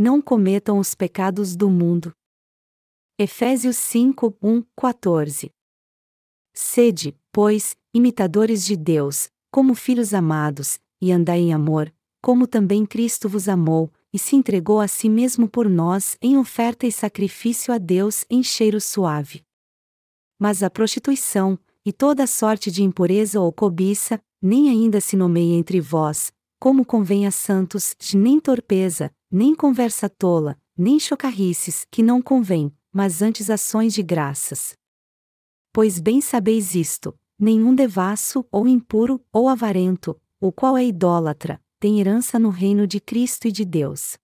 não cometam os pecados do mundo. Efésios 5, 1, 14. Sede, pois, imitadores de Deus, como filhos amados, e andai em amor, como também Cristo vos amou, e se entregou a si mesmo por nós em oferta e sacrifício a Deus em cheiro suave. Mas a prostituição, e toda sorte de impureza ou cobiça, nem ainda se nomeia entre vós, como convém a santos, nem torpeza, nem conversa tola, nem chocarrices, que não convém, mas antes ações de graças. Pois bem sabeis isto: nenhum devasso, ou impuro, ou avarento, o qual é idólatra, tem herança no reino de Cristo e de Deus.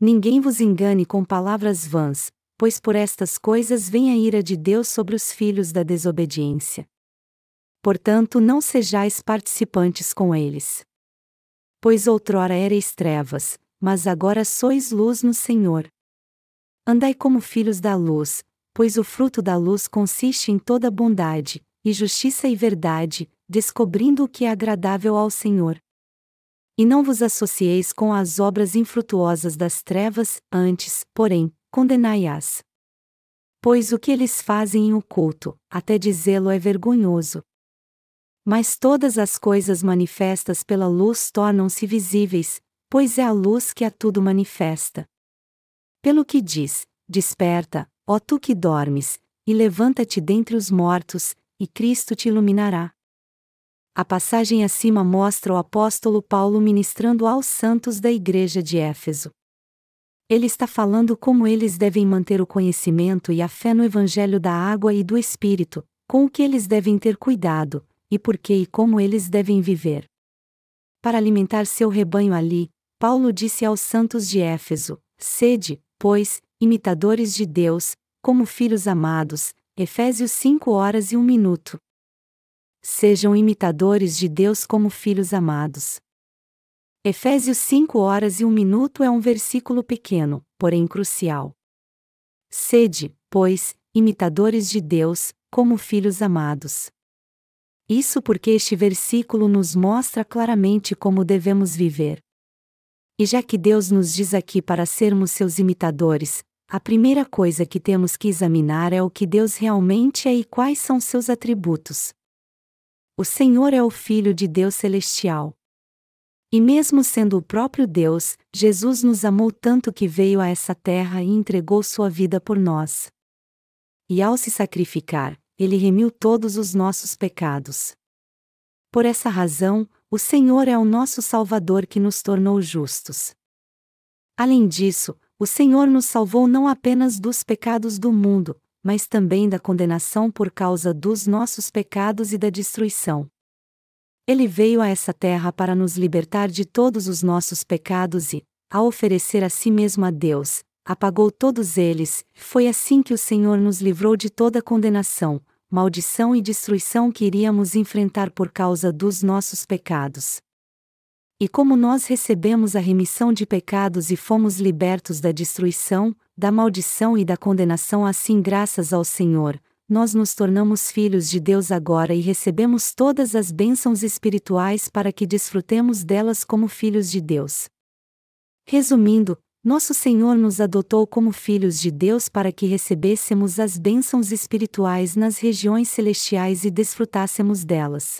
Ninguém vos engane com palavras vãs, pois por estas coisas vem a ira de Deus sobre os filhos da desobediência. Portanto, não sejais participantes com eles. Pois outrora erais trevas, mas agora sois luz no Senhor. Andai como filhos da luz, pois o fruto da luz consiste em toda bondade, e justiça e verdade, descobrindo o que é agradável ao Senhor. E não vos associeis com as obras infrutuosas das trevas, antes, porém, condenai-as. Pois o que eles fazem em oculto, até dizê-lo é vergonhoso. Mas todas as coisas manifestas pela luz tornam-se visíveis, pois é a luz que a tudo manifesta. Pelo que diz: Desperta, ó tu que dormes, e levanta-te dentre os mortos, e Cristo te iluminará. A passagem acima mostra o apóstolo Paulo ministrando aos santos da igreja de Éfeso. Ele está falando como eles devem manter o conhecimento e a fé no Evangelho da água e do Espírito, com o que eles devem ter cuidado, e por que e como eles devem viver. Para alimentar seu rebanho ali, Paulo disse aos santos de Éfeso: Sede, pois, imitadores de Deus, como filhos amados. Efésios 5 horas e 1 minuto. Sejam imitadores de Deus como filhos amados. Efésios 5 horas e 1 minuto é um versículo pequeno, porém crucial. Sede, pois, imitadores de Deus, como filhos amados. Isso porque este versículo nos mostra claramente como devemos viver. E já que Deus nos diz aqui para sermos seus imitadores, a primeira coisa que temos que examinar é o que Deus realmente é e quais são seus atributos. O Senhor é o Filho de Deus Celestial. E mesmo sendo o próprio Deus, Jesus nos amou tanto que veio a essa terra e entregou sua vida por nós. E ao se sacrificar, ele remiu todos os nossos pecados. Por essa razão, o Senhor é o nosso Salvador que nos tornou justos. Além disso, o Senhor nos salvou não apenas dos pecados do mundo, mas também da condenação por causa dos nossos pecados e da destruição. Ele veio a essa terra para nos libertar de todos os nossos pecados e, ao oferecer a si mesmo a Deus, apagou todos eles. Foi assim que o Senhor nos livrou de toda condenação, maldição e destruição que iríamos enfrentar por causa dos nossos pecados. E como nós recebemos a remissão de pecados e fomos libertos da destruição, da maldição e da condenação, assim, graças ao Senhor, nós nos tornamos filhos de Deus agora e recebemos todas as bênçãos espirituais para que desfrutemos delas como filhos de Deus. Resumindo, nosso Senhor nos adotou como filhos de Deus para que recebêssemos as bênçãos espirituais nas regiões celestiais e desfrutássemos delas.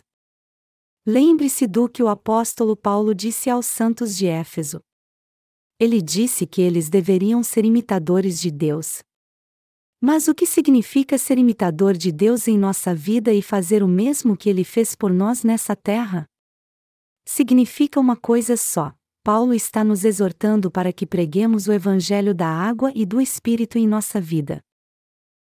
Lembre-se do que o apóstolo Paulo disse aos santos de Éfeso. Ele disse que eles deveriam ser imitadores de Deus. Mas o que significa ser imitador de Deus em nossa vida e fazer o mesmo que ele fez por nós nessa terra? Significa uma coisa só Paulo está nos exortando para que preguemos o Evangelho da água e do Espírito em nossa vida.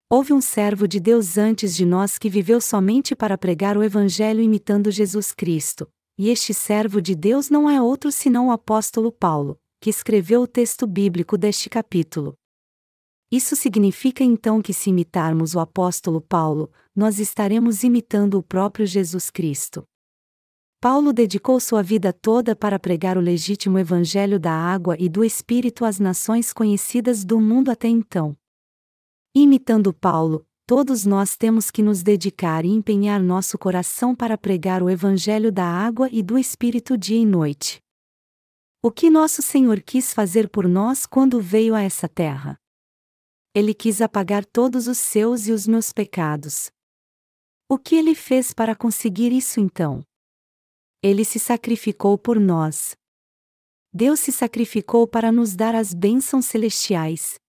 Houve um servo de Deus antes de nós que viveu somente para pregar o Evangelho imitando Jesus Cristo, e este servo de Deus não é outro senão o apóstolo Paulo, que escreveu o texto bíblico deste capítulo. Isso significa então que, se imitarmos o apóstolo Paulo, nós estaremos imitando o próprio Jesus Cristo. Paulo dedicou sua vida toda para pregar o legítimo evangelho da água e do Espírito às nações conhecidas do mundo até então. Imitando Paulo, todos nós temos que nos dedicar e empenhar nosso coração para pregar o evangelho da água e do Espírito dia e noite. O que nosso Senhor quis fazer por nós quando veio a essa terra? Ele quis apagar todos os seus e os meus pecados. O que ele fez para conseguir isso então? Ele se sacrificou por nós. Deus se sacrificou para nos dar as bênçãos celestiais.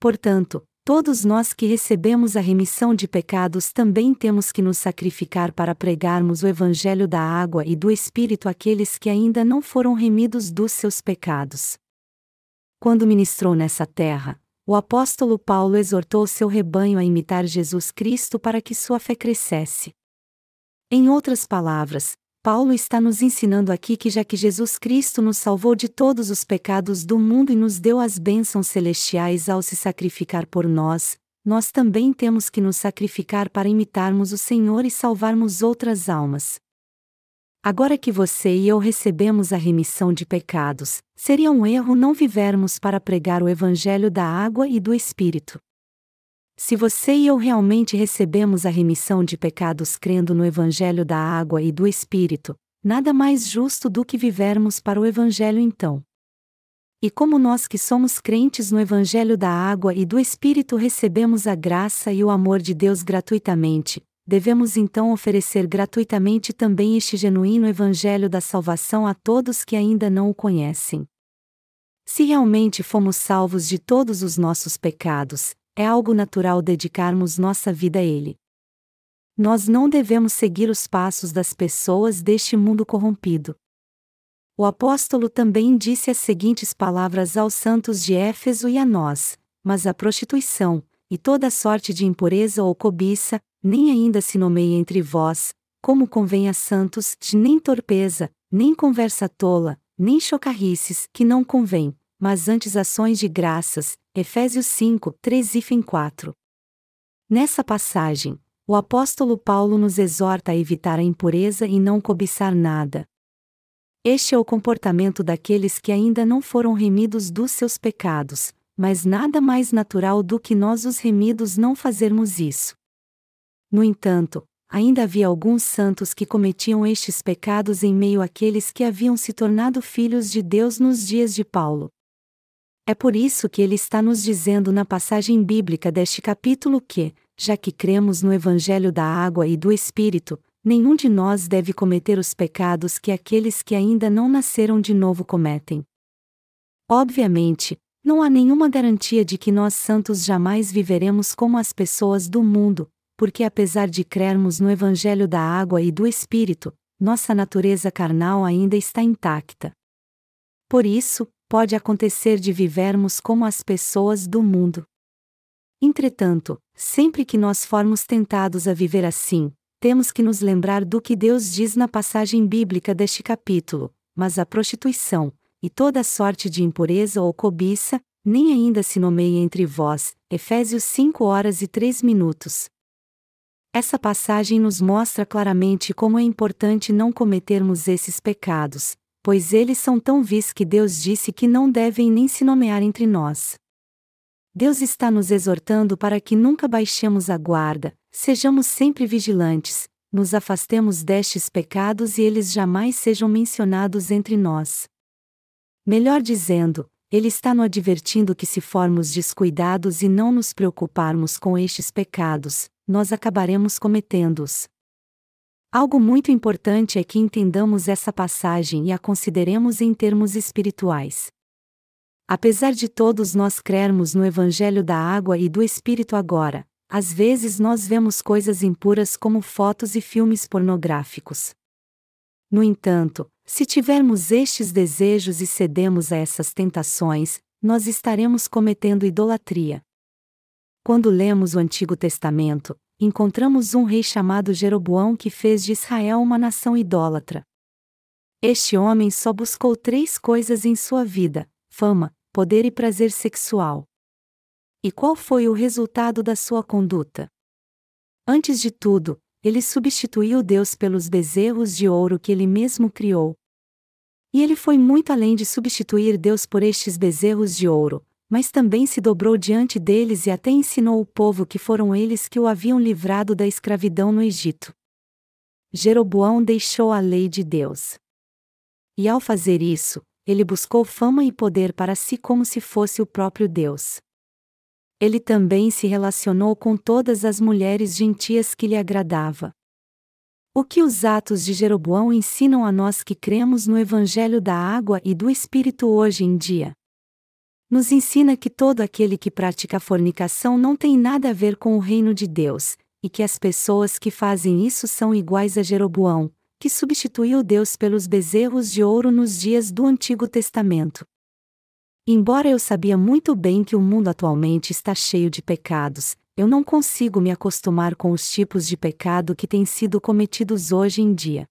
Portanto, todos nós que recebemos a remissão de pecados também temos que nos sacrificar para pregarmos o Evangelho da água e do Espírito àqueles que ainda não foram remidos dos seus pecados. Quando ministrou nessa terra, o apóstolo Paulo exortou seu rebanho a imitar Jesus Cristo para que sua fé crescesse. Em outras palavras, Paulo está nos ensinando aqui que já que Jesus Cristo nos salvou de todos os pecados do mundo e nos deu as bênçãos celestiais ao se sacrificar por nós, nós também temos que nos sacrificar para imitarmos o Senhor e salvarmos outras almas. Agora que você e eu recebemos a remissão de pecados, seria um erro não vivermos para pregar o Evangelho da água e do Espírito. Se você e eu realmente recebemos a remissão de pecados crendo no Evangelho da água e do Espírito, nada mais justo do que vivermos para o Evangelho então. E como nós que somos crentes no Evangelho da água e do Espírito recebemos a graça e o amor de Deus gratuitamente, devemos então oferecer gratuitamente também este genuíno Evangelho da salvação a todos que ainda não o conhecem. Se realmente fomos salvos de todos os nossos pecados, é algo natural dedicarmos nossa vida a Ele. Nós não devemos seguir os passos das pessoas deste mundo corrompido. O apóstolo também disse as seguintes palavras aos santos de Éfeso e a nós: Mas a prostituição, e toda sorte de impureza ou cobiça, nem ainda se nomeia entre vós, como convém a santos, nem torpeza, nem conversa tola, nem chocarrices, que não convém, mas antes ações de graças. Efésios 5, 3 e 4. Nessa passagem, o apóstolo Paulo nos exorta a evitar a impureza e não cobiçar nada. Este é o comportamento daqueles que ainda não foram remidos dos seus pecados, mas nada mais natural do que nós os remidos não fazermos isso. No entanto, ainda havia alguns santos que cometiam estes pecados em meio àqueles que haviam se tornado filhos de Deus nos dias de Paulo. É por isso que ele está nos dizendo na passagem bíblica deste capítulo que, já que cremos no Evangelho da água e do Espírito, nenhum de nós deve cometer os pecados que aqueles que ainda não nasceram de novo cometem. Obviamente, não há nenhuma garantia de que nós santos jamais viveremos como as pessoas do mundo, porque apesar de crermos no Evangelho da água e do Espírito, nossa natureza carnal ainda está intacta. Por isso, pode acontecer de vivermos como as pessoas do mundo. Entretanto, sempre que nós formos tentados a viver assim, temos que nos lembrar do que Deus diz na passagem bíblica deste capítulo: mas a prostituição, e toda sorte de impureza ou cobiça, nem ainda se nomeia entre vós. Efésios 5 horas e 3 minutos. Essa passagem nos mostra claramente como é importante não cometermos esses pecados, pois eles são tão vis que Deus disse que não devem nem se nomear entre nós. Deus está nos exortando para que nunca baixemos a guarda, sejamos sempre vigilantes, nos afastemos destes pecados e eles jamais sejam mencionados entre nós. Melhor dizendo, Ele está nos advertindo que se formos descuidados e não nos preocuparmos com estes pecados, nós acabaremos cometendo-os. Algo muito importante é que entendamos essa passagem e a consideremos em termos espirituais. Apesar de todos nós crermos no Evangelho da água e do Espírito agora, às vezes nós vemos coisas impuras como fotos e filmes pornográficos. No entanto, se tivermos estes desejos e cedemos a essas tentações, nós estaremos cometendo idolatria. Quando lemos o Antigo Testamento, encontramos um rei chamado Jeroboão que fez de Israel uma nação idólatra. Este homem só buscou três coisas em sua vida: fama, poder e prazer sexual. E qual foi o resultado da sua conduta? Antes de tudo, ele substituiu Deus pelos bezerros de ouro que ele mesmo criou. E ele foi muito além de substituir Deus por estes bezerros de ouro, mas também se dobrou diante deles e até ensinou o povo que foram eles que o haviam livrado da escravidão no Egito. Jeroboão deixou a lei de Deus. E ao fazer isso, ele buscou fama e poder para si como se fosse o próprio Deus. Ele também se relacionou com todas as mulheres gentias que lhe agradava. O que os atos de Jeroboão ensinam a nós que cremos no Evangelho da Água e do Espírito hoje em dia? Nos ensina que todo aquele que pratica fornicação não tem nada a ver com o reino de Deus, e que as pessoas que fazem isso são iguais a Jeroboão, que substituiu Deus pelos bezerros de ouro nos dias do Antigo Testamento. Embora eu sabia muito bem que o mundo atualmente está cheio de pecados, eu não consigo me acostumar com os tipos de pecado que têm sido cometidos hoje em dia.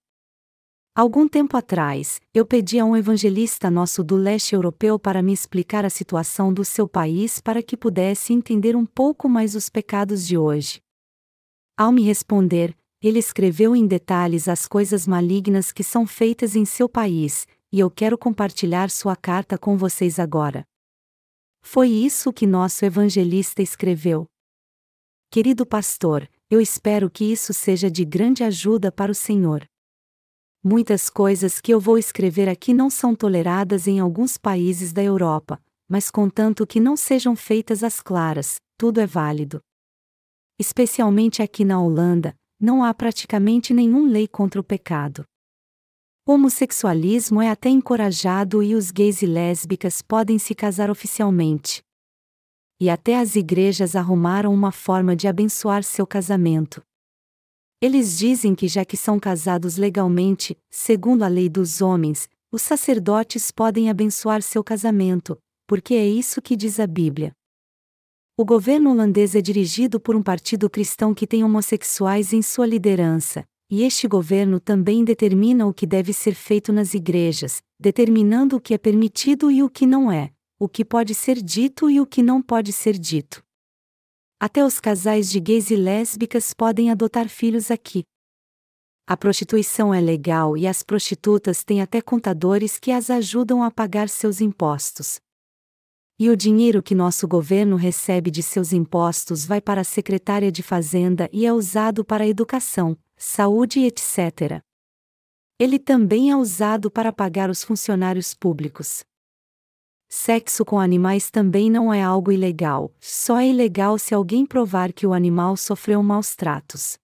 Algum tempo atrás, eu pedi a um evangelista nosso do leste europeu para me explicar a situação do seu país para que pudesse entender um pouco mais os pecados de hoje. Ao me responder, ele escreveu em detalhes as coisas malignas que são feitas em seu país, e eu quero compartilhar sua carta com vocês agora. Foi isso que nosso evangelista escreveu. Querido pastor, eu espero que isso seja de grande ajuda para o Senhor. Muitas coisas que eu vou escrever aqui não são toleradas em alguns países da Europa, mas contanto que não sejam feitas às claras, tudo é válido. Especialmente aqui na Holanda, não há praticamente nenhuma lei contra o pecado. O homossexualismo é até encorajado e os gays e lésbicas podem se casar oficialmente, e até as igrejas arrumaram uma forma de abençoar seu casamento. Eles dizem que já que são casados legalmente, segundo a lei dos homens, os sacerdotes podem abençoar seu casamento, porque é isso que diz a Bíblia. O governo holandês é dirigido por um partido cristão que tem homossexuais em sua liderança, e este governo também determina o que deve ser feito nas igrejas, determinando o que é permitido e o que não é o que pode ser dito e o que não pode ser dito. Até os casais de gays e lésbicas podem adotar filhos aqui. A prostituição é legal e as prostitutas têm até contadores que as ajudam a pagar seus impostos. E o dinheiro que nosso governo recebe de seus impostos vai para a Secretária de Fazenda e é usado para educação, saúde etc. Ele também é usado para pagar os funcionários públicos. Sexo com animais também não é algo ilegal, só é ilegal se alguém provar que o animal sofreu maus tratos.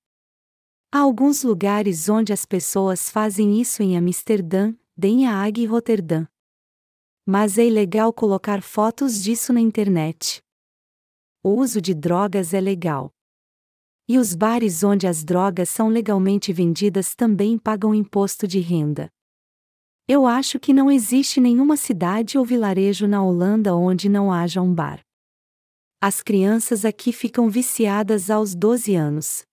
Há alguns lugares onde as pessoas fazem isso em Amsterdã, Den Haag e Roterdã. Mas é ilegal colocar fotos disso na internet. O uso de drogas é legal. E os bares onde as drogas são legalmente vendidas também pagam imposto de renda. Eu acho que não existe nenhuma cidade ou vilarejo na Holanda onde não haja um bar. As crianças aqui ficam viciadas aos 12 anos.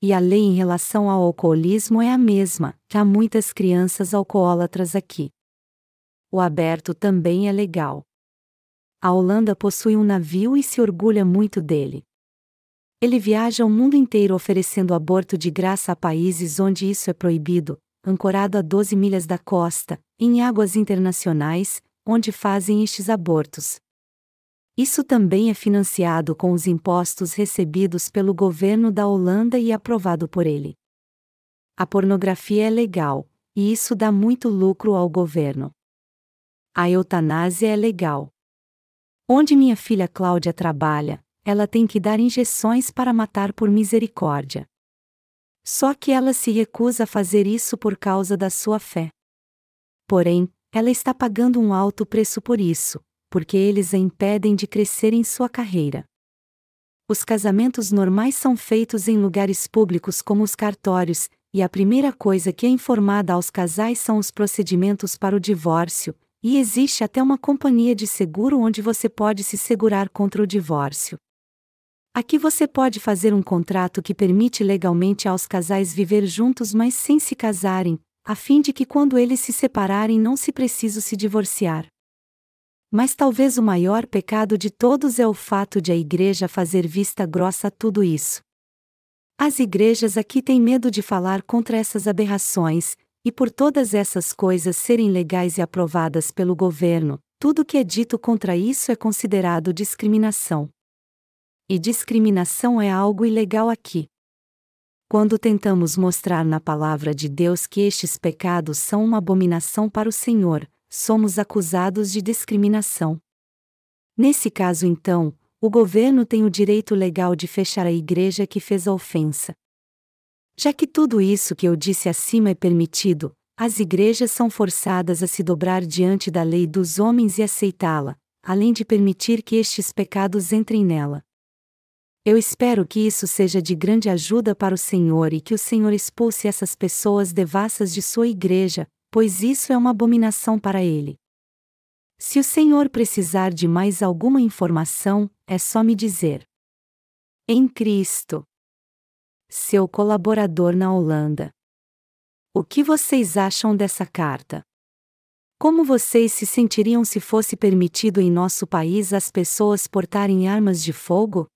E a lei em relação ao alcoolismo é a mesma, há muitas crianças alcoólatras aqui. O aberto também é legal. A Holanda possui um navio e se orgulha muito dele. Ele viaja o mundo inteiro oferecendo aborto de graça a países onde isso é proibido, ancorado a 12 milhas da costa, em águas internacionais, onde fazem estes abortos. Isso também é financiado com os impostos recebidos pelo governo da Holanda e aprovado por ele. A pornografia é legal, e isso dá muito lucro ao governo. A eutanásia é legal. Onde minha filha Cláudia trabalha, ela tem que dar injeções para matar por misericórdia. Só que ela se recusa a fazer isso por causa da sua fé. Porém, ela está pagando um alto preço por isso, porque eles a impedem de crescer em sua carreira. Os casamentos normais são feitos em lugares públicos como os cartórios, e a primeira coisa que é informada aos casais são os procedimentos para o divórcio, e existe até uma companhia de seguro onde você pode se segurar contra o divórcio. Aqui você pode fazer um contrato que permite legalmente aos casais viver juntos, mas sem se casarem, a fim de que quando eles se separarem não se precise se divorciar. Mas talvez o maior pecado de todos é o fato de a igreja fazer vista grossa a tudo isso. As igrejas aqui têm medo de falar contra essas aberrações, e por todas essas coisas serem legais e aprovadas pelo governo, tudo que é dito contra isso é considerado discriminação. E discriminação é algo ilegal aqui. Quando tentamos mostrar na palavra de Deus que estes pecados são uma abominação para o Senhor, somos acusados de discriminação. Nesse caso, então, o governo tem o direito legal de fechar a igreja que fez a ofensa. Já que tudo isso que eu disse acima é permitido, as igrejas são forçadas a se dobrar diante da lei dos homens e aceitá-la, além de permitir que estes pecados entrem nela. Eu espero que isso seja de grande ajuda para o Senhor e que o Senhor expulse essas pessoas devassas de sua igreja, pois isso é uma abominação para ele. Se o Senhor precisar de mais alguma informação, é só me dizer. Em Cristo. Seu colaborador na Holanda. O que vocês acham dessa carta? Como vocês se sentiriam se fosse permitido em nosso país as pessoas portarem armas de fogo?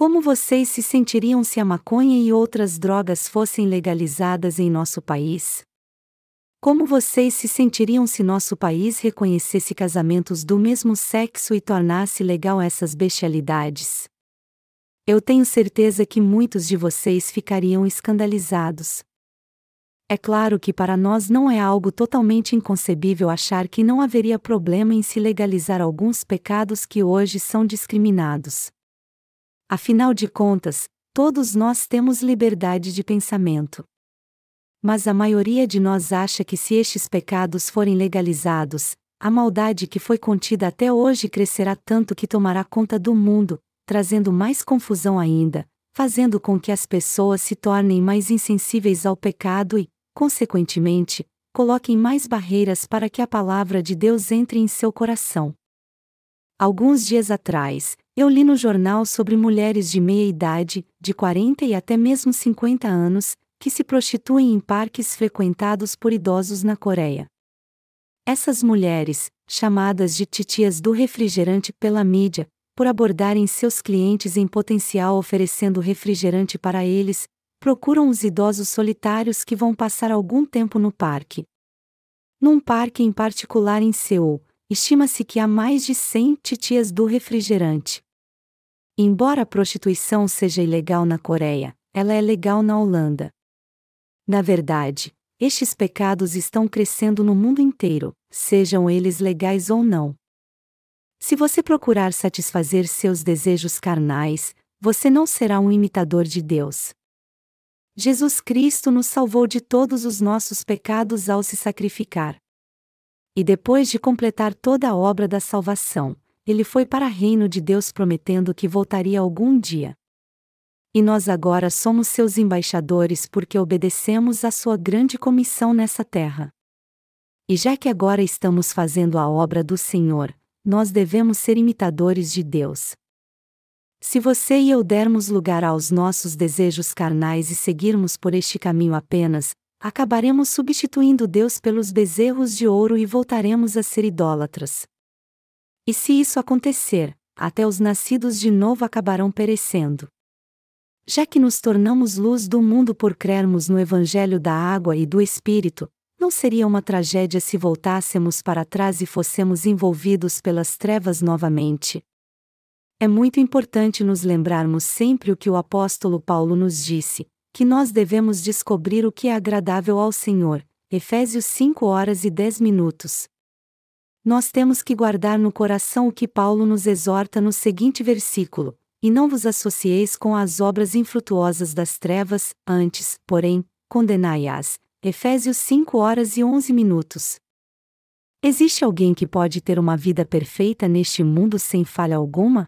Como vocês se sentiriam se a maconha e outras drogas fossem legalizadas em nosso país? Como vocês se sentiriam se nosso país reconhecesse casamentos do mesmo sexo e tornasse legal essas bestialidades? Eu tenho certeza que muitos de vocês ficariam escandalizados. É claro que para nós não é algo totalmente inconcebível achar que não haveria problema em se legalizar alguns pecados que hoje são discriminados. Afinal de contas, todos nós temos liberdade de pensamento. Mas a maioria de nós acha que se estes pecados forem legalizados, a maldade que foi contida até hoje crescerá tanto que tomará conta do mundo, trazendo mais confusão ainda, fazendo com que as pessoas se tornem mais insensíveis ao pecado e, consequentemente, coloquem mais barreiras para que a palavra de Deus entre em seu coração. Alguns dias atrás, eu li no jornal sobre mulheres de meia idade, de 40 e até mesmo 50 anos, que se prostituem em parques frequentados por idosos na Coreia. Essas mulheres, chamadas de titias do refrigerante pela mídia, por abordarem seus clientes em potencial oferecendo refrigerante para eles, procuram os idosos solitários que vão passar algum tempo no parque. Num parque em particular em Seul, estima-se que há mais de 100 titias do refrigerante. Embora a prostituição seja ilegal na Coreia, ela é legal na Holanda. Na verdade, estes pecados estão crescendo no mundo inteiro, sejam eles legais ou não. Se você procurar satisfazer seus desejos carnais, você não será um imitador de Deus. Jesus Cristo nos salvou de todos os nossos pecados ao se sacrificar. E depois de completar toda a obra da salvação, ele foi para o reino de Deus prometendo que voltaria algum dia. E nós agora somos seus embaixadores porque obedecemos à sua grande comissão nessa terra. E já que agora estamos fazendo a obra do Senhor, nós devemos ser imitadores de Deus. Se você e eu dermos lugar aos nossos desejos carnais e seguirmos por este caminho apenas, acabaremos substituindo Deus pelos bezerros de ouro e voltaremos a ser idólatras. E se isso acontecer, até os nascidos de novo acabarão perecendo. Já que nos tornamos luz do mundo por crermos no Evangelho da água e do Espírito, não seria uma tragédia se voltássemos para trás e fossemos envolvidos pelas trevas novamente? É muito importante nos lembrarmos sempre o que o apóstolo Paulo nos disse, que nós devemos descobrir o que é agradável ao Senhor. Efésios 5 horas e 10 minutos. Nós temos que guardar no coração o que Paulo nos exorta no seguinte versículo: e não vos associeis com as obras infrutuosas das trevas, antes, porém, condenai-as. Efésios 5 horas e 11 minutos. Existe alguém que pode ter uma vida perfeita neste mundo sem falha alguma?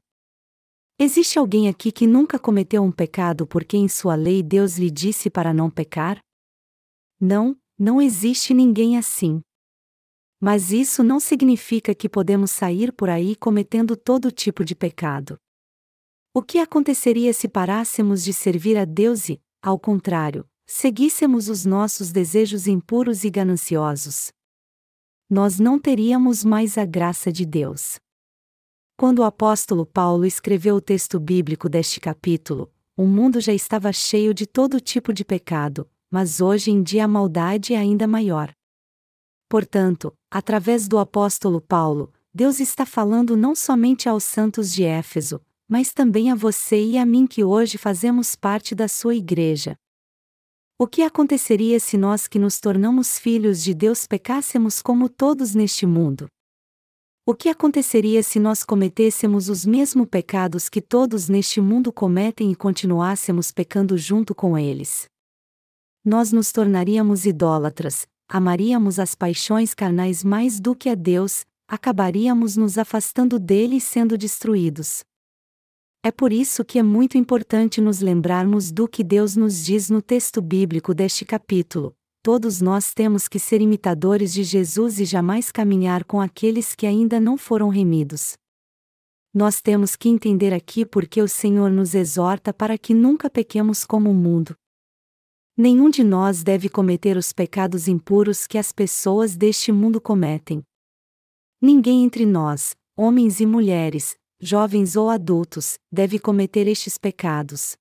Existe alguém aqui que nunca cometeu um pecado porque em sua lei Deus lhe disse para não pecar? Não, não existe ninguém assim. Mas isso não significa que podemos sair por aí cometendo todo tipo de pecado. O que aconteceria se parássemos de servir a Deus e, ao contrário, seguíssemos os nossos desejos impuros e gananciosos? Nós não teríamos mais a graça de Deus. Quando o apóstolo Paulo escreveu o texto bíblico deste capítulo, o mundo já estava cheio de todo tipo de pecado, mas hoje em dia a maldade é ainda maior. Portanto, através do apóstolo Paulo, Deus está falando não somente aos santos de Éfeso, mas também a você e a mim que hoje fazemos parte da sua igreja. O que aconteceria se nós que nos tornamos filhos de Deus pecássemos como todos neste mundo? O que aconteceria se nós cometêssemos os mesmos pecados que todos neste mundo cometem e continuássemos pecando junto com eles? Nós nos tornaríamos idólatras, amaríamos as paixões carnais mais do que a Deus, acabaríamos nos afastando dele e sendo destruídos. É por isso que é muito importante nos lembrarmos do que Deus nos diz no texto bíblico deste capítulo. Todos nós temos que ser imitadores de Jesus e jamais caminhar com aqueles que ainda não foram remidos. Nós temos que entender aqui porque o Senhor nos exorta para que nunca pequemos como o mundo. Nenhum de nós deve cometer os pecados impuros que as pessoas deste mundo cometem. Ninguém entre nós, homens e mulheres, jovens ou adultos, deve cometer estes pecados.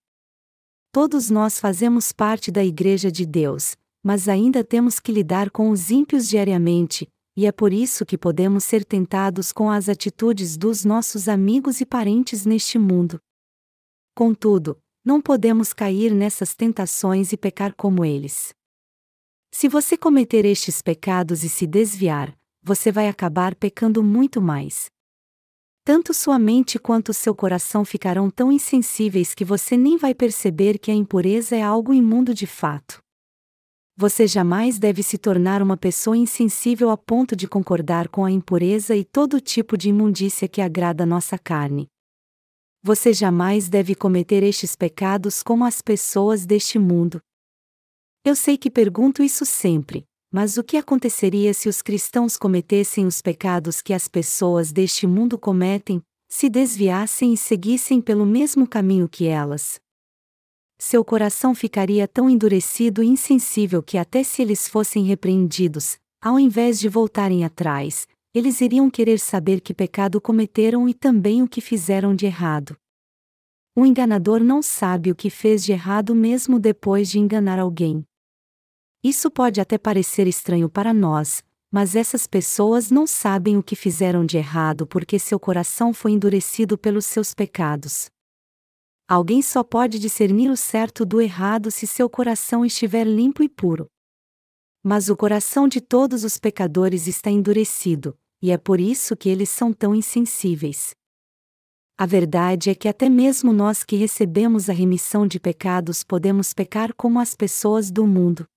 Todos nós fazemos parte da Igreja de Deus, mas ainda temos que lidar com os ímpios diariamente, e é por isso que podemos ser tentados com as atitudes dos nossos amigos e parentes neste mundo. Contudo, não podemos cair nessas tentações e pecar como eles. Se você cometer estes pecados e se desviar, você vai acabar pecando muito mais. Tanto sua mente quanto seu coração ficarão tão insensíveis que você nem vai perceber que a impureza é algo imundo de fato. Você jamais deve se tornar uma pessoa insensível a ponto de concordar com a impureza e todo tipo de imundícia que agrada nossa carne. Você jamais deve cometer estes pecados como as pessoas deste mundo. Eu sei que pergunto isso sempre, mas o que aconteceria se os cristãos cometessem os pecados que as pessoas deste mundo cometem, se desviassem e seguissem pelo mesmo caminho que elas? Seu coração ficaria tão endurecido e insensível que, até se eles fossem repreendidos, ao invés de voltarem atrás, eles iriam querer saber que pecado cometeram e também o que fizeram de errado. O enganador não sabe o que fez de errado mesmo depois de enganar alguém. Isso pode até parecer estranho para nós, mas essas pessoas não sabem o que fizeram de errado porque seu coração foi endurecido pelos seus pecados. Alguém só pode discernir o certo do errado se seu coração estiver limpo e puro. Mas o coração de todos os pecadores está endurecido, e é por isso que eles são tão insensíveis. A verdade é que até mesmo nós que recebemos a remissão de pecados podemos pecar como as pessoas do mundo.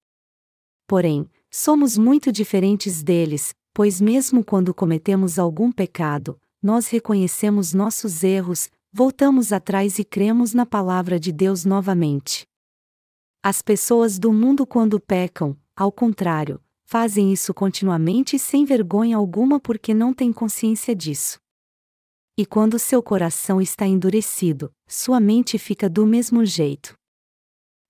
Porém, somos muito diferentes deles, pois mesmo quando cometemos algum pecado, nós reconhecemos nossos erros, voltamos atrás e cremos na palavra de Deus novamente. As pessoas do mundo, quando pecam, ao contrário, fazem isso continuamente sem vergonha alguma porque não têm consciência disso. E quando seu coração está endurecido, sua mente fica do mesmo jeito.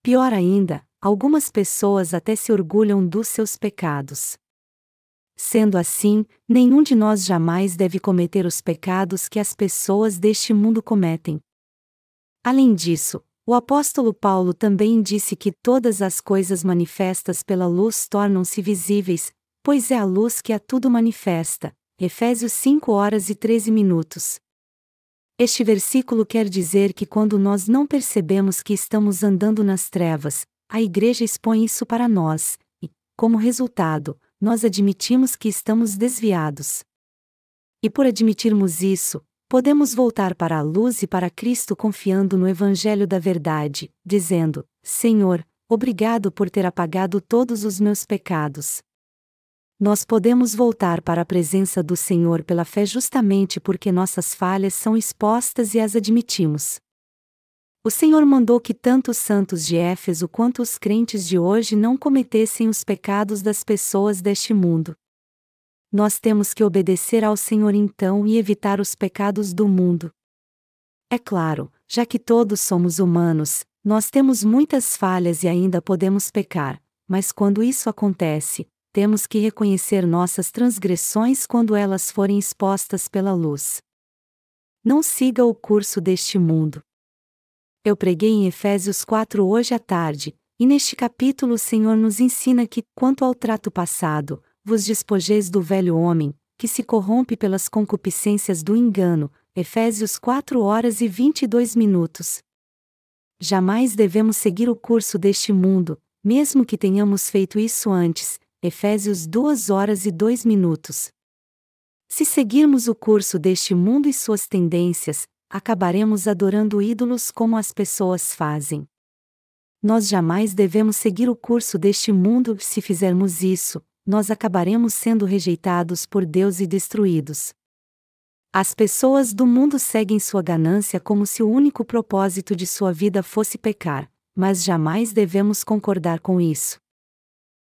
Pior ainda, algumas pessoas até se orgulham dos seus pecados. Sendo assim, nenhum de nós jamais deve cometer os pecados que as pessoas deste mundo cometem. Além disso, o apóstolo Paulo também disse que todas as coisas manifestas pela luz tornam-se visíveis, pois é a luz que a tudo manifesta. Efésios 5 horas e 13 minutos. Este versículo quer dizer que quando nós não percebemos que estamos andando nas trevas, a Igreja expõe isso para nós, e, como resultado, nós admitimos que estamos desviados. E por admitirmos isso, podemos voltar para a luz e para Cristo confiando no Evangelho da Verdade, dizendo: Senhor, obrigado por ter apagado todos os meus pecados. Nós podemos voltar para a presença do Senhor pela fé justamente porque nossas falhas são expostas e as admitimos. O Senhor mandou que tanto os santos de Éfeso quanto os crentes de hoje não cometessem os pecados das pessoas deste mundo. Nós temos que obedecer ao Senhor então e evitar os pecados do mundo. É claro, já que todos somos humanos, nós temos muitas falhas e ainda podemos pecar, mas quando isso acontece, temos que reconhecer nossas transgressões quando elas forem expostas pela luz. Não siga o curso deste mundo. Eu preguei em Efésios 4 hoje à tarde, e neste capítulo o Senhor nos ensina que, quanto ao trato passado, vos despojeis do velho homem, que se corrompe pelas concupiscências do engano. Efésios 4 horas e 22 minutos. Jamais devemos seguir o curso deste mundo, mesmo que tenhamos feito isso antes. Efésios 2 horas e 2 minutos. Se seguirmos o curso deste mundo e suas tendências, acabaremos adorando ídolos como as pessoas fazem. Nós jamais devemos seguir o curso deste mundo, se fizermos isso, nós acabaremos sendo rejeitados por Deus e destruídos. As pessoas do mundo seguem sua ganância como se o único propósito de sua vida fosse pecar, mas jamais devemos concordar com isso.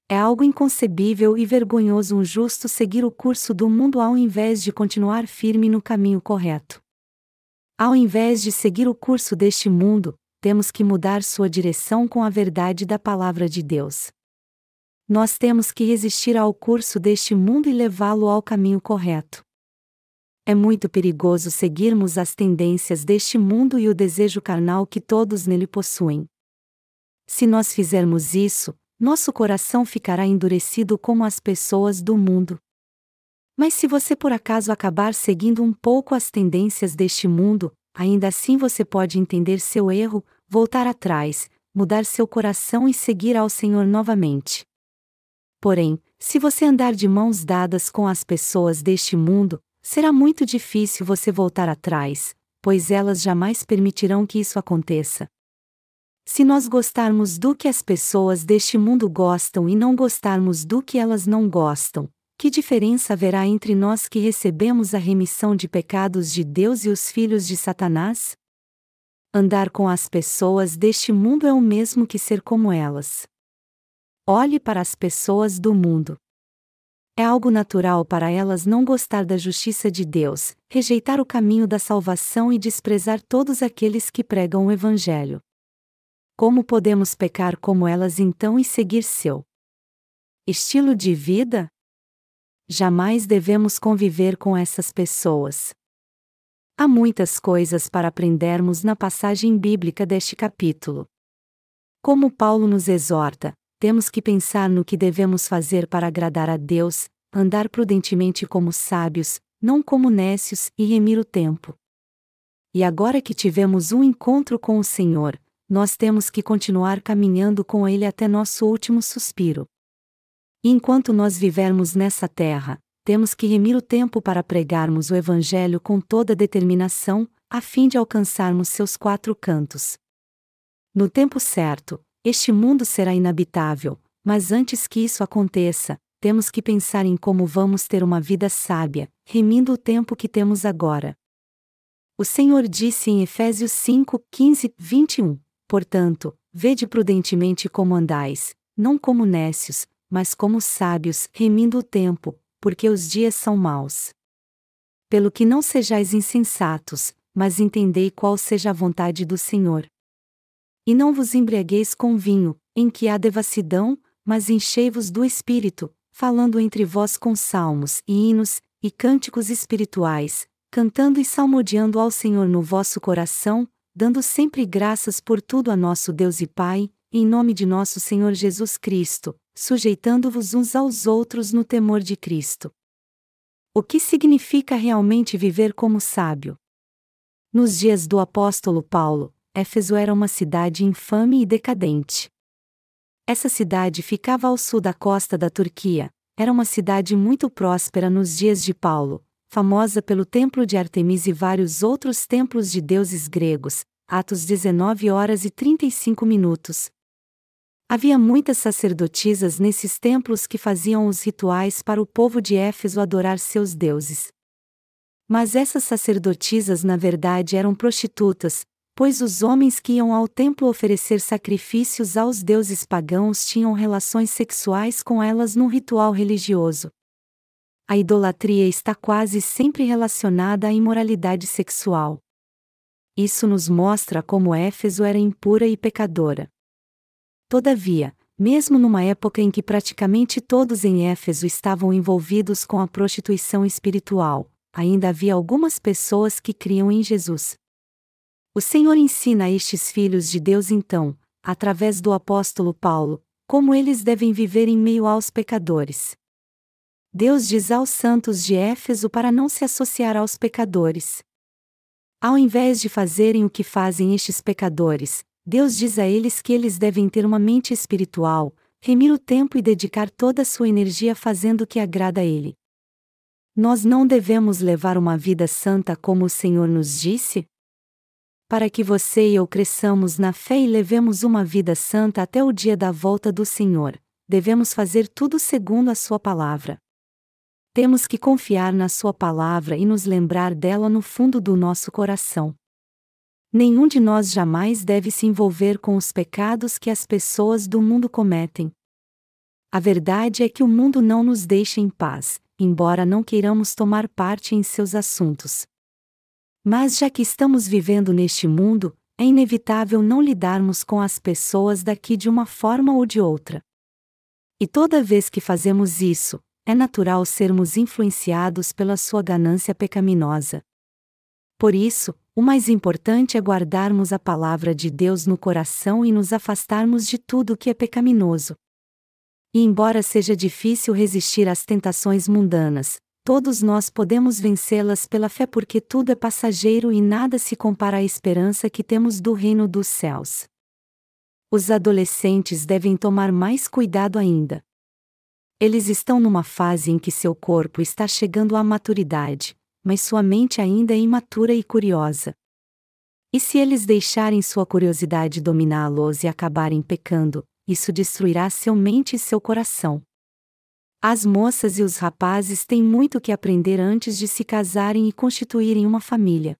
É algo inconcebível e vergonhoso um justo seguir o curso do mundo ao invés de continuar firme no caminho correto. Ao invés de seguir o curso deste mundo, temos que mudar sua direção com a verdade da palavra de Deus. Nós temos que resistir ao curso deste mundo e levá-lo ao caminho correto. É muito perigoso seguirmos as tendências deste mundo e o desejo carnal que todos nele possuem. Se nós fizermos isso, nosso coração ficará endurecido como as pessoas do mundo. Mas se você por acaso acabar seguindo um pouco as tendências deste mundo, ainda assim você pode entender seu erro, voltar atrás, mudar seu coração e seguir ao Senhor novamente. Porém, se você andar de mãos dadas com as pessoas deste mundo, será muito difícil você voltar atrás, pois elas jamais permitirão que isso aconteça. Se nós gostarmos do que as pessoas deste mundo gostam e não gostarmos do que elas não gostam, que diferença haverá entre nós que recebemos a remissão de pecados de Deus e os filhos de Satanás? Andar com as pessoas deste mundo é o mesmo que ser como elas. Olhe para as pessoas do mundo. É algo natural para elas não gostar da justiça de Deus, rejeitar o caminho da salvação e desprezar todos aqueles que pregam o Evangelho. Como podemos pecar como elas então e seguir seu estilo de vida? Jamais devemos conviver com essas pessoas. Há muitas coisas para aprendermos na passagem bíblica deste capítulo. Como Paulo nos exorta, temos que pensar no que devemos fazer para agradar a Deus, andar prudentemente como sábios, não como nécios, e remir o tempo. E agora que tivemos um encontro com o Senhor, nós temos que continuar caminhando com Ele até nosso último suspiro. Enquanto nós vivermos nessa terra, temos que remir o tempo para pregarmos o Evangelho com toda determinação, a fim de alcançarmos seus quatro cantos. No tempo certo, este mundo será inabitável, mas antes que isso aconteça, temos que pensar em como vamos ter uma vida sábia, remindo o tempo que temos agora. O Senhor disse em Efésios 5, 15, 21: Portanto, vede prudentemente como andais, não como nécios, mas como sábios, remindo o tempo, porque os dias são maus. Pelo que não sejais insensatos, mas entendei qual seja a vontade do Senhor. E não vos embriagueis com vinho, em que há devassidão, mas enchei-vos do espírito, falando entre vós com salmos e hinos e cânticos espirituais, cantando e salmodiando ao Senhor no vosso coração, dando sempre graças por tudo a nosso Deus e Pai, em nome de nosso Senhor Jesus Cristo, sujeitando-vos uns aos outros no temor de Cristo. O que significa realmente viver como sábio? Nos dias do apóstolo Paulo, Éfeso era uma cidade infame e decadente. Essa cidade ficava ao sul da costa da Turquia, era uma cidade muito próspera nos dias de Paulo, famosa pelo templo de Artemis e vários outros templos de deuses gregos, Atos 19 horas e 35 minutos. Havia muitas sacerdotisas nesses templos que faziam os rituais para o povo de Éfeso adorar seus deuses. Mas essas sacerdotisas na verdade eram prostitutas, pois os homens que iam ao templo oferecer sacrifícios aos deuses pagãos tinham relações sexuais com elas num ritual religioso. A idolatria está quase sempre relacionada à imoralidade sexual. Isso nos mostra como Éfeso era impura e pecadora. Todavia, mesmo numa época em que praticamente todos em Éfeso estavam envolvidos com a prostituição espiritual, ainda havia algumas pessoas que criam em Jesus. O Senhor ensina a estes filhos de Deus então, através do apóstolo Paulo, como eles devem viver em meio aos pecadores. Deus diz aos santos de Éfeso para não se associar aos pecadores. Ao invés de fazerem o que fazem estes pecadores, Deus diz a eles que eles devem ter uma mente espiritual, remir o tempo e dedicar toda a sua energia fazendo o que agrada a Ele. Nós não devemos levar uma vida santa como o Senhor nos disse? Para que você e eu cresçamos na fé e levemos uma vida santa até o dia da volta do Senhor, devemos fazer tudo segundo a Sua palavra. Temos que confiar na Sua palavra e nos lembrar dela no fundo do nosso coração. Nenhum de nós jamais deve se envolver com os pecados que as pessoas do mundo cometem. A verdade é que o mundo não nos deixa em paz, embora não queiramos tomar parte em seus assuntos. Mas já que estamos vivendo neste mundo, é inevitável não lidarmos com as pessoas daqui de uma forma ou de outra. E toda vez que fazemos isso, é natural sermos influenciados pela sua ganância pecaminosa. Por isso, o mais importante é guardarmos a palavra de Deus no coração e nos afastarmos de tudo que é pecaminoso. E embora seja difícil resistir às tentações mundanas, todos nós podemos vencê-las pela fé porque tudo é passageiro e nada se compara à esperança que temos do reino dos céus. Os adolescentes devem tomar mais cuidado ainda. Eles estão numa fase em que seu corpo está chegando à maturidade, mas sua mente ainda é imatura e curiosa. E se eles deixarem sua curiosidade dominá-los e acabarem pecando, isso destruirá seu mente e seu coração. As moças e os rapazes têm muito que aprender antes de se casarem e constituírem uma família.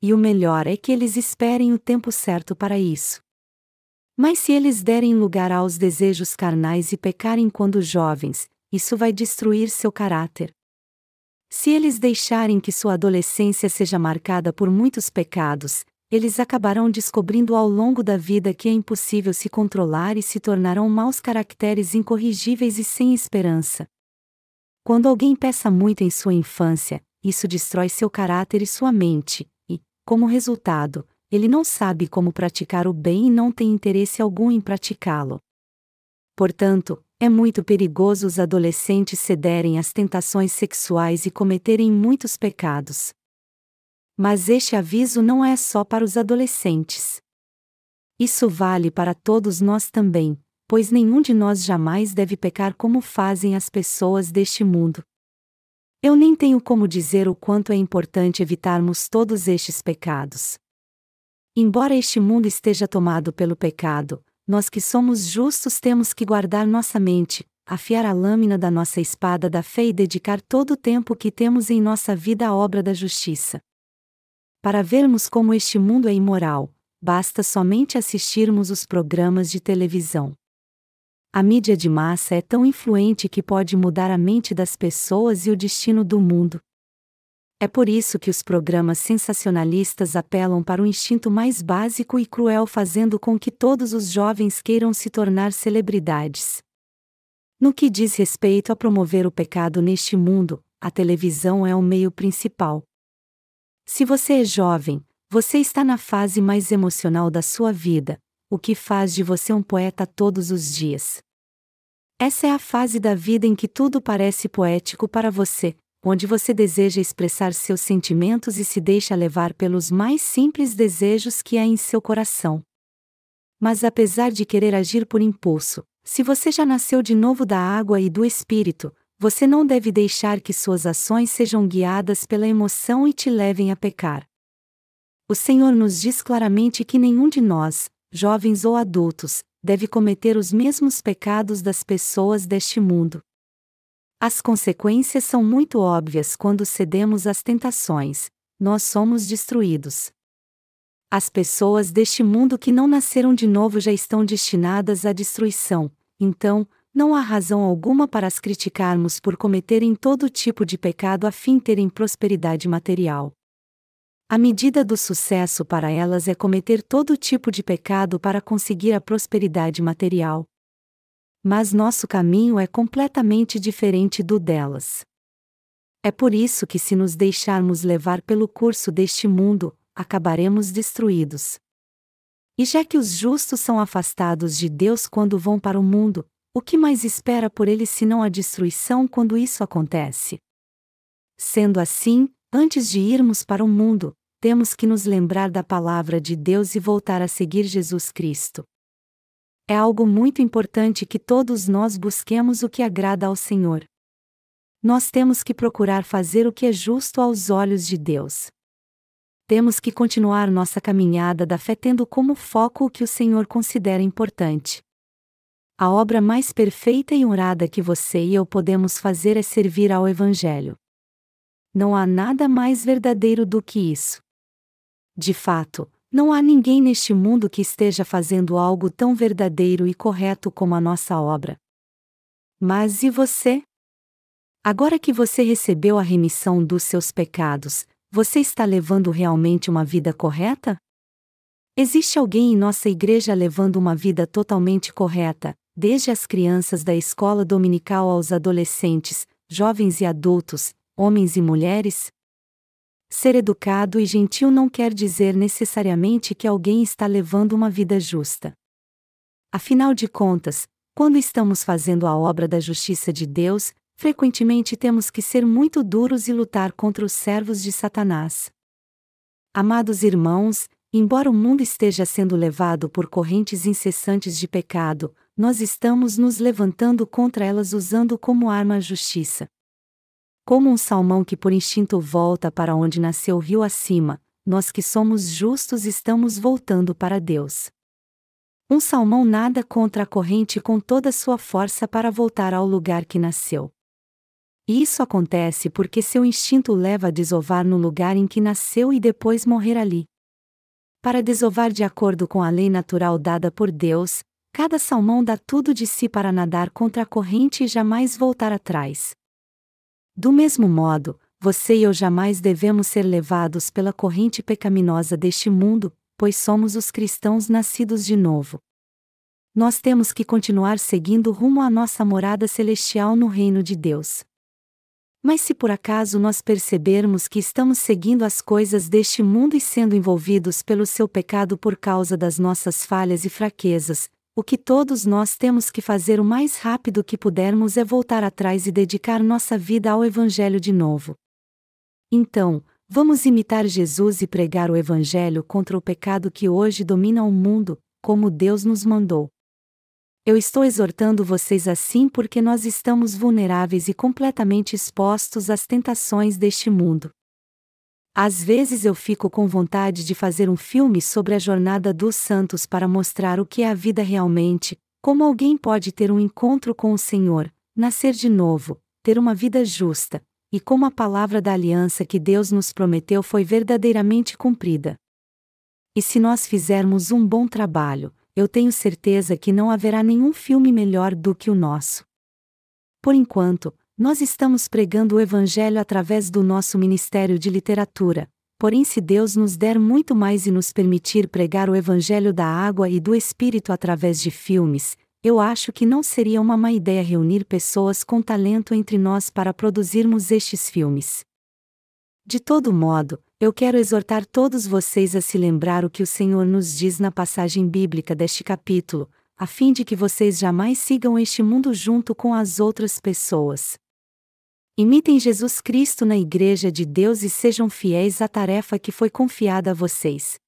E o melhor é que eles esperem o tempo certo para isso. Mas se eles derem lugar aos desejos carnais e pecarem quando jovens, isso vai destruir seu caráter. Se eles deixarem que sua adolescência seja marcada por muitos pecados, eles acabarão descobrindo ao longo da vida que é impossível se controlar e se tornarão maus caracteres incorrigíveis e sem esperança. Quando alguém peça muito em sua infância, isso destrói seu caráter e sua mente, e, como resultado, ele não sabe como praticar o bem e não tem interesse algum em praticá-lo. Portanto, é muito perigoso os adolescentes cederem às tentações sexuais e cometerem muitos pecados. Mas este aviso não é só para os adolescentes. Isso vale para todos nós também, pois nenhum de nós jamais deve pecar como fazem as pessoas deste mundo. Eu nem tenho como dizer o quanto é importante evitarmos todos estes pecados. Embora este mundo esteja tomado pelo pecado, nós que somos justos temos que guardar nossa mente, afiar a lâmina da nossa espada da fé e dedicar todo o tempo que temos em nossa vida à obra da justiça. Para vermos como este mundo é imoral, basta somente assistirmos os programas de televisão. A mídia de massa é tão influente que pode mudar a mente das pessoas e o destino do mundo. É por isso que os programas sensacionalistas apelam para o instinto mais básico e cruel, fazendo com que todos os jovens queiram se tornar celebridades. No que diz respeito a promover o pecado neste mundo, a televisão é o meio principal. Se você é jovem, você está na fase mais emocional da sua vida, o que faz de você um poeta todos os dias. Essa é a fase da vida em que tudo parece poético para você, onde você deseja expressar seus sentimentos e se deixa levar pelos mais simples desejos que há em seu coração. Mas apesar de querer agir por impulso, se você já nasceu de novo da água e do espírito, você não deve deixar que suas ações sejam guiadas pela emoção e te levem a pecar. O Senhor nos diz claramente que nenhum de nós, jovens ou adultos, deve cometer os mesmos pecados das pessoas deste mundo. As consequências são muito óbvias quando cedemos às tentações, nós somos destruídos. As pessoas deste mundo que não nasceram de novo já estão destinadas à destruição, então, não há razão alguma para as criticarmos por cometerem todo tipo de pecado a fim terem prosperidade material. A medida do sucesso para elas é cometer todo tipo de pecado para conseguir a prosperidade material. Mas nosso caminho é completamente diferente do delas. É por isso que, se nos deixarmos levar pelo curso deste mundo, acabaremos destruídos. E já que os justos são afastados de Deus quando vão para o mundo, o que mais espera por ele senão a destruição quando isso acontece? Sendo assim, antes de irmos para o mundo, temos que nos lembrar da palavra de Deus e voltar a seguir Jesus Cristo. É algo muito importante que todos nós busquemos o que agrada ao Senhor. Nós temos que procurar fazer o que é justo aos olhos de Deus. Temos que continuar nossa caminhada da fé tendo como foco o que o Senhor considera importante. A obra mais perfeita e honrada que você e eu podemos fazer é servir ao Evangelho. Não há nada mais verdadeiro do que isso. De fato, não há ninguém neste mundo que esteja fazendo algo tão verdadeiro e correto como a nossa obra. Mas e você? Agora que você recebeu a remissão dos seus pecados, você está levando realmente uma vida correta? Existe alguém em nossa igreja levando uma vida totalmente correta, desde as crianças da escola dominical aos adolescentes, jovens e adultos, homens e mulheres? Ser educado e gentil não quer dizer necessariamente que alguém está levando uma vida justa. Afinal de contas, quando estamos fazendo a obra da justiça de Deus, frequentemente temos que ser muito duros e lutar contra os servos de Satanás. Amados irmãos, embora o mundo esteja sendo levado por correntes incessantes de pecado, nós estamos nos levantando contra elas usando como arma a justiça. Como um salmão que por instinto volta para onde nasceu rio acima, nós que somos justos estamos voltando para Deus. Um salmão nada contra a corrente com toda sua força para voltar ao lugar que nasceu. E isso acontece porque seu instinto leva a desovar no lugar em que nasceu e depois morrer ali. Para desovar de acordo com a lei natural dada por Deus, cada salmão dá tudo de si para nadar contra a corrente e jamais voltar atrás. Do mesmo modo, você e eu jamais devemos ser levados pela corrente pecaminosa deste mundo, pois somos os cristãos nascidos de novo. Nós temos que continuar seguindo rumo à nossa morada celestial no reino de Deus. Mas se por acaso nós percebermos que estamos seguindo as coisas deste mundo e sendo envolvidos pelo seu pecado por causa das nossas falhas e fraquezas, o que todos nós temos que fazer o mais rápido que pudermos é voltar atrás e dedicar nossa vida ao Evangelho de novo. Então, vamos imitar Jesus e pregar o Evangelho contra o pecado que hoje domina o mundo, como Deus nos mandou. Eu estou exortando vocês assim porque nós estamos vulneráveis e completamente expostos às tentações deste mundo. Às vezes eu fico com vontade de fazer um filme sobre a jornada dos santos para mostrar o que é a vida realmente, como alguém pode ter um encontro com o Senhor, nascer de novo, ter uma vida justa, e como a palavra da aliança que Deus nos prometeu foi verdadeiramente cumprida. E se nós fizermos um bom trabalho, eu tenho certeza que não haverá nenhum filme melhor do que o nosso. Por enquanto, nós estamos pregando o Evangelho através do nosso Ministério de Literatura, porém, se Deus nos der muito mais e nos permitir pregar o Evangelho da água e do Espírito através de filmes, eu acho que não seria uma má ideia reunir pessoas com talento entre nós para produzirmos estes filmes. De todo modo, eu quero exortar todos vocês a se lembrar o que o Senhor nos diz na passagem bíblica deste capítulo, a fim de que vocês jamais sigam este mundo junto com as outras pessoas. Imitem Jesus Cristo na Igreja de Deus e sejam fiéis à tarefa que foi confiada a vocês.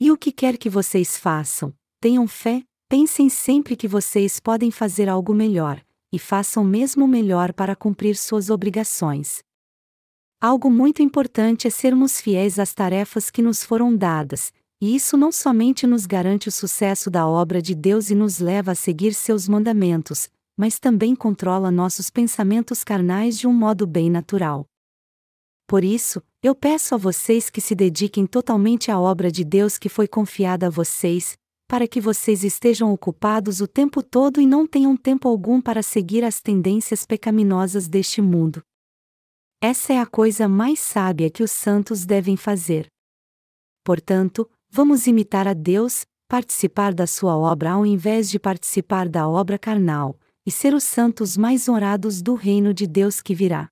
E o que quer que vocês façam, tenham fé, pensem sempre que vocês podem fazer algo melhor, e façam mesmo melhor para cumprir suas obrigações. Algo muito importante é sermos fiéis às tarefas que nos foram dadas, e isso não somente nos garante o sucesso da obra de Deus e nos leva a seguir seus mandamentos, mas também controla nossos pensamentos carnais de um modo bem natural. Por isso, eu peço a vocês que se dediquem totalmente à obra de Deus que foi confiada a vocês, para que vocês estejam ocupados o tempo todo e não tenham tempo algum para seguir as tendências pecaminosas deste mundo. Essa é a coisa mais sábia que os santos devem fazer. Portanto, vamos imitar a Deus, participar da sua obra ao invés de participar da obra carnal, e ser os santos mais honrados do reino de Deus que virá.